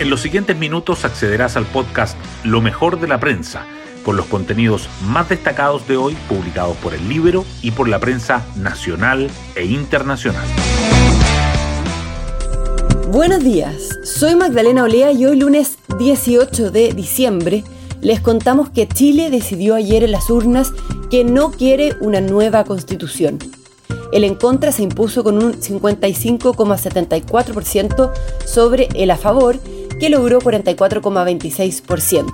En los siguientes minutos accederás al podcast Lo mejor de la prensa, con los contenidos más destacados de hoy publicados por el libro y por la prensa nacional e internacional. Buenos días, soy Magdalena Olea y hoy lunes 18 de diciembre les contamos que Chile decidió ayer en las urnas que no quiere una nueva constitución. El en contra se impuso con un 55,74% sobre el a favor, que logró 44,26%.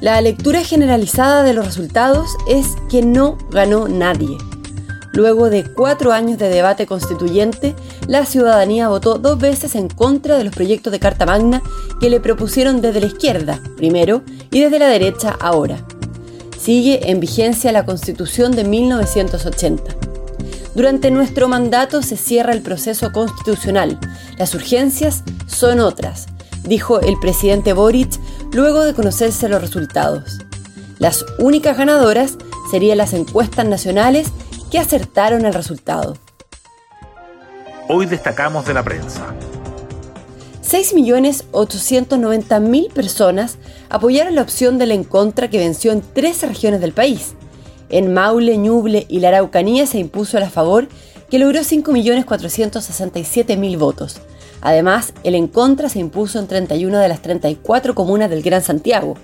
La lectura generalizada de los resultados es que no ganó nadie. Luego de cuatro años de debate constituyente, la ciudadanía votó dos veces en contra de los proyectos de Carta Magna que le propusieron desde la izquierda, primero, y desde la derecha, ahora. Sigue en vigencia la Constitución de 1980. Durante nuestro mandato se cierra el proceso constitucional. Las urgencias son otras, dijo el presidente Boric luego de conocerse los resultados. Las únicas ganadoras serían las encuestas nacionales que acertaron el resultado. Hoy destacamos de la prensa. 6.890.000 personas apoyaron la opción del en contra que venció en tres regiones del país. En Maule, Ñuble y la Araucanía se impuso el a favor que logró 5.467.000 votos. Además, el en contra se impuso en 31 de las 34 comunas del Gran Santiago.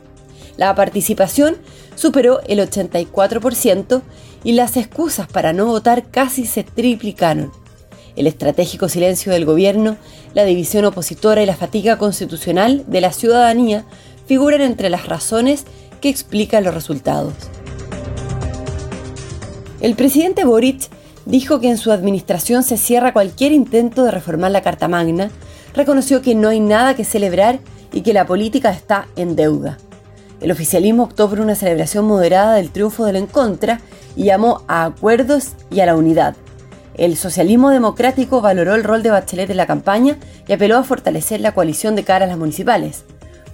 La participación superó el 84% y las excusas para no votar casi se triplicaron. El estratégico silencio del gobierno, la división opositora y la fatiga constitucional de la ciudadanía figuran entre las razones que explican los resultados. El presidente Boric dijo que en su administración se cierra cualquier intento de reformar la Carta Magna, reconoció que no hay nada que celebrar y que la política está en deuda. El oficialismo optó por una celebración moderada del triunfo del en contra y llamó a acuerdos y a la unidad. El socialismo democrático valoró el rol de Bachelet en la campaña y apeló a fortalecer la coalición de cara a las municipales.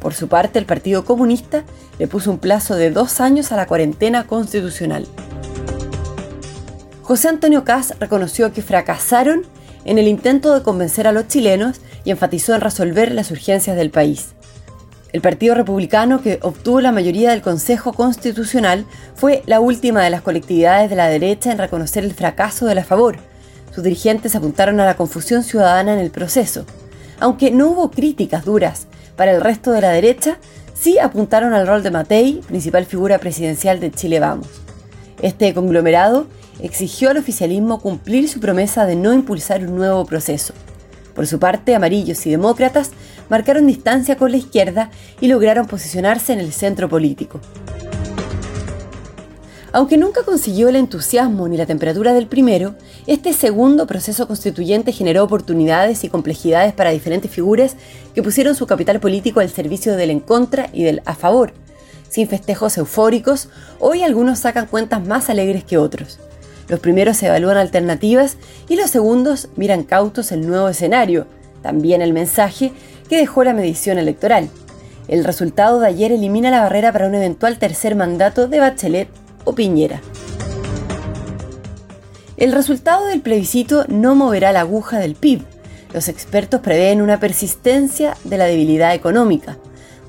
Por su parte, el Partido Comunista le puso un plazo de dos años a la cuarentena constitucional. José Antonio Caz reconoció que fracasaron en el intento de convencer a los chilenos y enfatizó en resolver las urgencias del país. El Partido Republicano, que obtuvo la mayoría del Consejo Constitucional, fue la última de las colectividades de la derecha en reconocer el fracaso de la favor. Sus dirigentes apuntaron a la confusión ciudadana en el proceso. Aunque no hubo críticas duras para el resto de la derecha, sí apuntaron al rol de Matei, principal figura presidencial de Chile Vamos. Este conglomerado exigió al oficialismo cumplir su promesa de no impulsar un nuevo proceso. Por su parte, amarillos y demócratas marcaron distancia con la izquierda y lograron posicionarse en el centro político. Aunque nunca consiguió el entusiasmo ni la temperatura del primero, este segundo proceso constituyente generó oportunidades y complejidades para diferentes figuras que pusieron su capital político al servicio del en contra y del a favor. Sin festejos eufóricos, hoy algunos sacan cuentas más alegres que otros. Los primeros evalúan alternativas y los segundos miran cautos el nuevo escenario, también el mensaje que dejó la medición electoral. El resultado de ayer elimina la barrera para un eventual tercer mandato de Bachelet o Piñera. El resultado del plebiscito no moverá la aguja del PIB. Los expertos prevén una persistencia de la debilidad económica.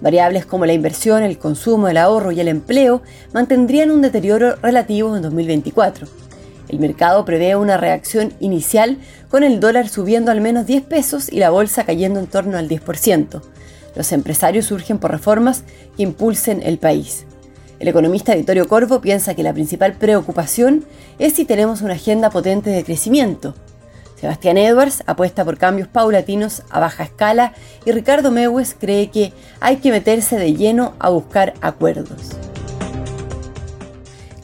Variables como la inversión, el consumo, el ahorro y el empleo mantendrían un deterioro relativo en 2024. El mercado prevé una reacción inicial con el dólar subiendo al menos 10 pesos y la bolsa cayendo en torno al 10%. Los empresarios surgen por reformas que impulsen el país. El economista Vittorio Corvo piensa que la principal preocupación es si tenemos una agenda potente de crecimiento. Sebastián Edwards apuesta por cambios paulatinos a baja escala y Ricardo Mewes cree que hay que meterse de lleno a buscar acuerdos.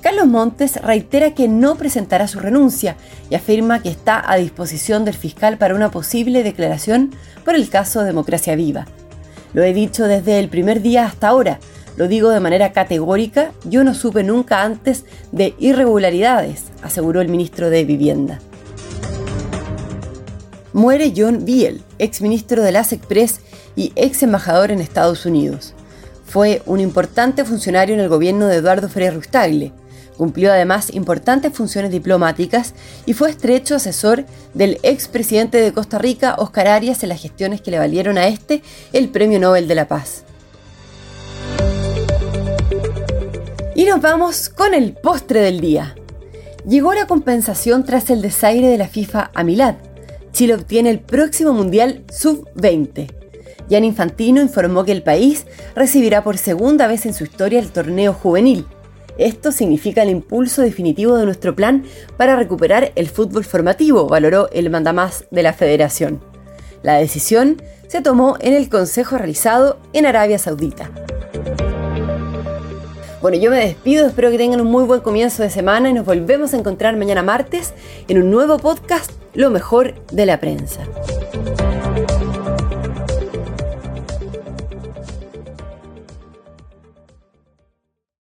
Carlos Montes reitera que no presentará su renuncia y afirma que está a disposición del fiscal para una posible declaración por el caso Democracia Viva. Lo he dicho desde el primer día hasta ahora, lo digo de manera categórica, yo no supe nunca antes de irregularidades, aseguró el ministro de Vivienda. Muere John Biel, ex ministro de la SECPRES y ex embajador en Estados Unidos. Fue un importante funcionario en el gobierno de Eduardo Frei Rustagle Cumplió además importantes funciones diplomáticas y fue estrecho asesor del expresidente de Costa Rica, Oscar Arias, en las gestiones que le valieron a este el Premio Nobel de la Paz. Y nos vamos con el postre del día. Llegó la compensación tras el desaire de la FIFA a Milad. Chile obtiene el próximo Mundial Sub-20. Jan Infantino informó que el país recibirá por segunda vez en su historia el torneo juvenil. Esto significa el impulso definitivo de nuestro plan para recuperar el fútbol formativo, valoró el mandamás de la federación. La decisión se tomó en el consejo realizado en Arabia Saudita. Bueno, yo me despido, espero que tengan un muy buen comienzo de semana y nos volvemos a encontrar mañana martes en un nuevo podcast, Lo mejor de la prensa.